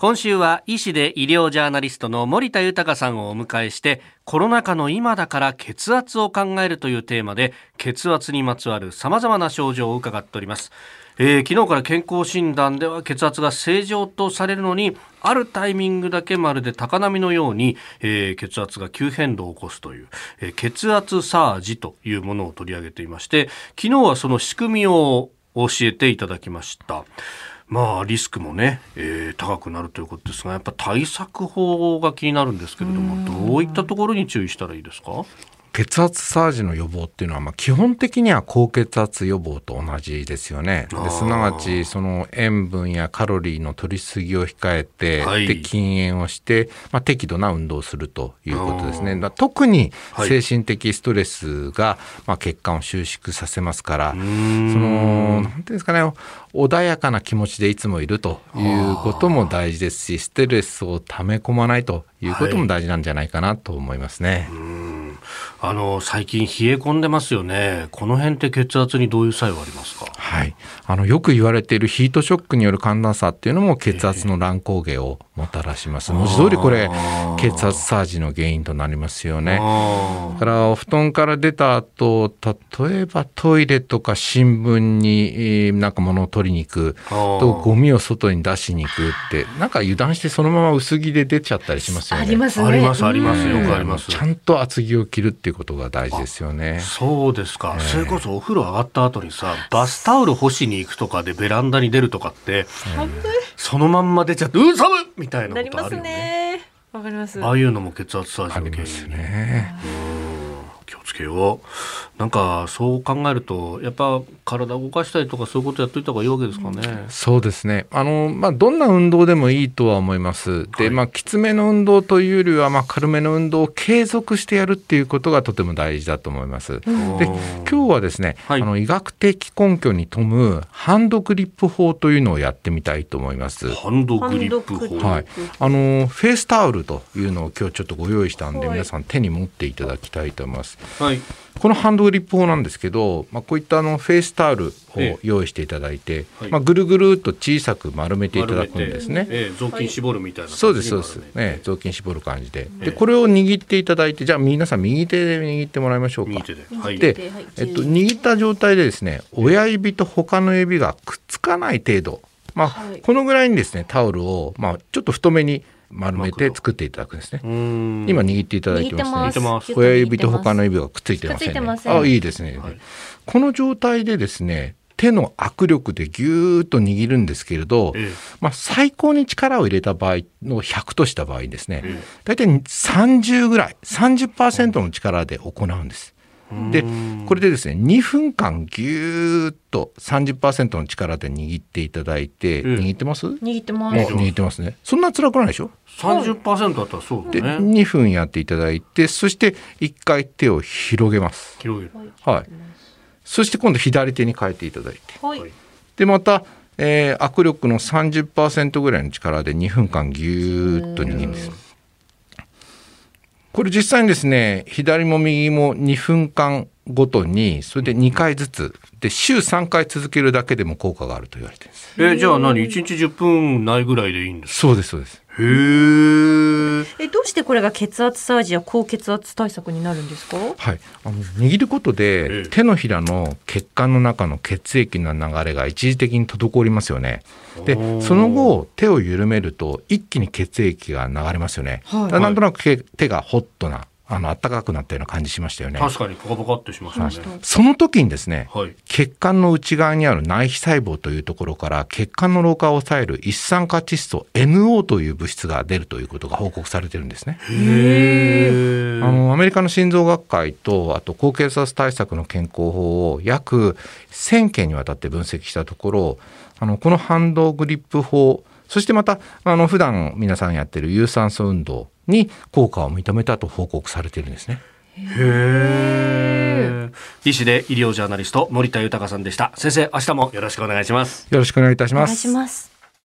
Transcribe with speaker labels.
Speaker 1: 今週は医師で医療ジャーナリストの森田豊さんをお迎えしてコロナ禍の今だから血圧を考えるというテーマで血圧にまつわる様々な症状を伺っておりますえー、昨日から健康診断では血圧が正常とされるのにあるタイミングだけまるで高波のように、えー、血圧が急変動を起こすという、えー、血圧サージというものを取り上げていまして昨日はその仕組みを教えていただきました。まあ、リスクもね、えー、高くなるということですが、やっぱ対策法が気になるんですけれども、どういったところに注意したらいいですか？
Speaker 2: 血圧サージの予防っていうのは、まあ、基本的には高血圧予防と同じですよね。ですなわちその塩分やカロリーの取りすぎを控えて、はい、で禁煙をして、まあ、適度な運動をするということですね。特に精神的ストレスが、まあ、血管を収縮させますから、そのなんていうんですかね穏やかな気持ちでいつもいるということも大事ですしストレスを溜め込まないということも大事なんじゃないかなと思いますね。
Speaker 1: あの最近冷え込んでますよね。この辺って血圧にどういう作用ありますか？
Speaker 2: はい。あのよく言われているヒートショックによる寒暖差っていうのも血圧の乱高下をもたらします。文字通りこれ血圧サージの原因となりますよね。だからお布団から出た後、例えばトイレとか新聞になんか物を取りに行くとゴミを外に出しに行くってなんか油断してそのまま薄着で出ちゃったりしますよね。あ
Speaker 1: ります、ね、ありますありますよくあります。
Speaker 2: ちゃんと厚着を着るっていうことが大事ですよね。
Speaker 1: そうですか、えー、それこそお風呂上がった後にさバスタオル干しに行くとかでベランダに出るとかって、そのまま出ちゃってうん寒みたいなことあるよね。
Speaker 3: わかります。
Speaker 1: ああいうのも血圧サージの原因ね。けよう。なんかそう考えるとやっぱ体を動かしたりとかそういうことやっといた方がいいわけですかね。
Speaker 2: そうですね。あのまあどんな運動でもいいとは思います。で、はい、まあきつめの運動というよりはまあ軽めの運動を継続してやるっていうことがとても大事だと思います。で今日はですね、はい、あの医学的根拠に富むハンドグリップ法というのをやってみたいと思います。
Speaker 1: ハンドグリップ法。
Speaker 2: はい。あのフェイスタオルというのを今日ちょっとご用意したんで、はい、皆さん手に持っていただきたいと思います。はい。このハンドグリップ法なんですけど、まあ、こういったあのフェイスタオルを用意していただいて、ええ、まあ、ぐるぐるっと小さく丸めていただくんですね。
Speaker 1: ええ、雑巾絞るみたいな
Speaker 2: そうですそうです、ね、雑巾絞る感じで。でこれを握っていただいてじゃあ皆さん右手で握ってもらいましょうか。
Speaker 1: 右手で,、はい、
Speaker 2: でえっと、握った状態でですね親指と他の指がくっつかない程度、まあ、はい、このぐらいにですねタオルを、まあ、ちょっと太めに丸めて作っていただくんですね。今握っていただいてますね。親指と他の指がくっついてませんね。あ、いいですね、はい、この状態でですね、手の握力でぎゅーっと握るんですけれど、ええ、まあ、最高に力を入れた場合の100とした場合ですね、え、大体30ぐらい、30%の力で行うんです。でこれでですね2分間ぎゅーっと30%の力で握っていただいて、うん、握ってます？
Speaker 3: 握ってます。
Speaker 2: 握ってますね。そんな辛くないでしょ
Speaker 1: ？30%だったらそう
Speaker 2: で、ね、2分やっていただいてそして1回手を広げます。
Speaker 1: 広げる。
Speaker 2: はい。そして今度左手に変えていただいて、はい、でまた、えー、握力の30%ぐらいの力で2分間ぎゅーっと握るんですこれ実際にですね左も右も2分間ごとにそれで2回ずつで週3回続けるだけでも効果があると言われてるんです。
Speaker 1: えじゃあ何？1日10分ないぐらいでいいんです
Speaker 2: そうですそうです
Speaker 1: へえ。
Speaker 3: えどうしてこれが血圧サージや高血圧対策になるんですか？
Speaker 2: はい、あの握ることで手のひらの血管の中の血液の流れが一時的に滞りますよね。でその後手を緩めると一気に血液が流れますよね。はい、なんとなく手がホットなあの暖かくなったような感じしましたよね。
Speaker 1: 確かにポカポカってしました
Speaker 2: ね。その時にですね、はい、血管の内側にある内皮細胞というところから血管の老化を抑える一酸化窒素 NO という物質が出るということが報告されてるんですね。へあのアメリカの心臓学会とあと高血圧対策の健康法を約1000件にわたって分析したところ、あのこのハンドグリップ法そしてまたあの普段皆さんやってる有酸素運動に効果を認めたと報告されているんですね。へ
Speaker 1: え。医師で医療ジャーナリスト森田豊さんでした。先生、明日もよろしくお願いします。
Speaker 2: よろしくお願いいたします。
Speaker 3: お願いします。